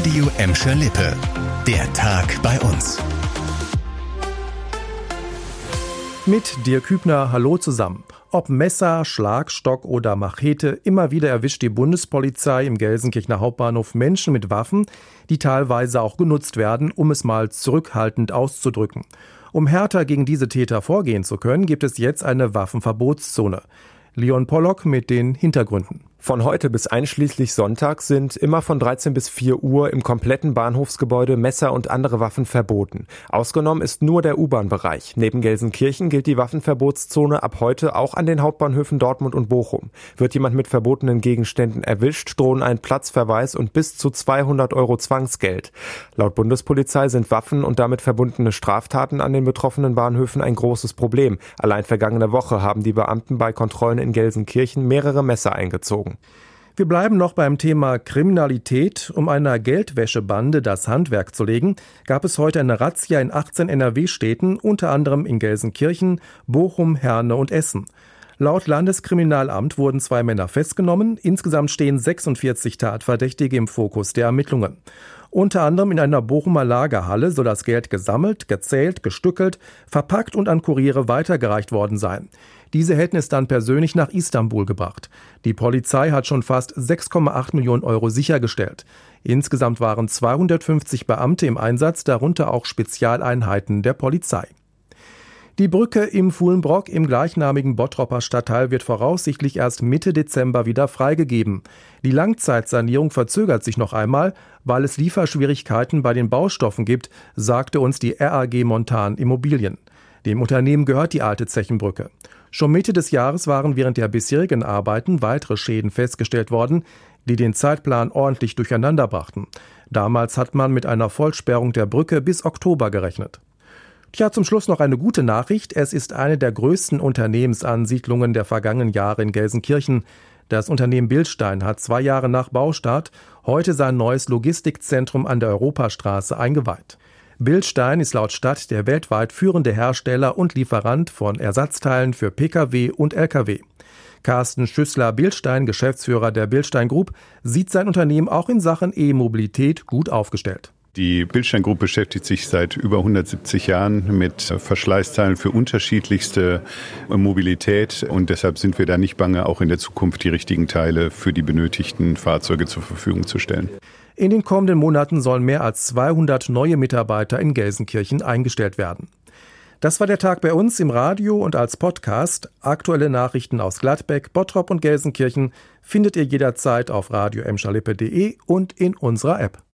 Radio Emscher Lippe. Der Tag bei uns. Mit dir Kübner, hallo zusammen. Ob Messer, Schlagstock oder Machete, immer wieder erwischt die Bundespolizei im Gelsenkirchener Hauptbahnhof Menschen mit Waffen, die teilweise auch genutzt werden, um es mal zurückhaltend auszudrücken. Um härter gegen diese Täter vorgehen zu können, gibt es jetzt eine Waffenverbotszone. Leon Pollock mit den Hintergründen. Von heute bis einschließlich Sonntag sind immer von 13 bis 4 Uhr im kompletten Bahnhofsgebäude Messer und andere Waffen verboten. Ausgenommen ist nur der U-Bahn-Bereich. Neben Gelsenkirchen gilt die Waffenverbotszone ab heute auch an den Hauptbahnhöfen Dortmund und Bochum. Wird jemand mit verbotenen Gegenständen erwischt, drohen ein Platzverweis und bis zu 200 Euro Zwangsgeld. Laut Bundespolizei sind Waffen und damit verbundene Straftaten an den betroffenen Bahnhöfen ein großes Problem. Allein vergangene Woche haben die Beamten bei Kontrollen in Gelsenkirchen mehrere Messer eingezogen. Wir bleiben noch beim Thema Kriminalität. Um einer Geldwäschebande das Handwerk zu legen, gab es heute eine Razzia in 18 NRW-Städten, unter anderem in Gelsenkirchen, Bochum, Herne und Essen. Laut Landeskriminalamt wurden zwei Männer festgenommen. Insgesamt stehen 46 Tatverdächtige im Fokus der Ermittlungen. Unter anderem in einer Bochumer Lagerhalle soll das Geld gesammelt, gezählt, gestückelt, verpackt und an Kuriere weitergereicht worden sein. Diese hätten es dann persönlich nach Istanbul gebracht. Die Polizei hat schon fast 6,8 Millionen Euro sichergestellt. Insgesamt waren 250 Beamte im Einsatz, darunter auch Spezialeinheiten der Polizei. Die Brücke im Fuhlenbrock im gleichnamigen Bottropper Stadtteil wird voraussichtlich erst Mitte Dezember wieder freigegeben. Die Langzeitsanierung verzögert sich noch einmal, weil es Lieferschwierigkeiten bei den Baustoffen gibt, sagte uns die RAG Montan Immobilien. Dem Unternehmen gehört die alte Zechenbrücke. Schon Mitte des Jahres waren während der bisherigen Arbeiten weitere Schäden festgestellt worden, die den Zeitplan ordentlich durcheinander brachten. Damals hat man mit einer Vollsperrung der Brücke bis Oktober gerechnet. Tja, zum Schluss noch eine gute Nachricht. Es ist eine der größten Unternehmensansiedlungen der vergangenen Jahre in Gelsenkirchen. Das Unternehmen Bildstein hat zwei Jahre nach Baustart heute sein neues Logistikzentrum an der Europastraße eingeweiht. Bildstein ist laut Stadt der weltweit führende Hersteller und Lieferant von Ersatzteilen für Pkw und Lkw. Carsten Schüssler-Bildstein, Geschäftsführer der Bildstein Group, sieht sein Unternehmen auch in Sachen E-Mobilität gut aufgestellt. Die Bildstein Group beschäftigt sich seit über 170 Jahren mit Verschleißteilen für unterschiedlichste Mobilität und deshalb sind wir da nicht bange, auch in der Zukunft die richtigen Teile für die benötigten Fahrzeuge zur Verfügung zu stellen. In den kommenden Monaten sollen mehr als 200 neue Mitarbeiter in Gelsenkirchen eingestellt werden. Das war der Tag bei uns im Radio und als Podcast. Aktuelle Nachrichten aus Gladbeck, Bottrop und Gelsenkirchen findet ihr jederzeit auf radio und in unserer App.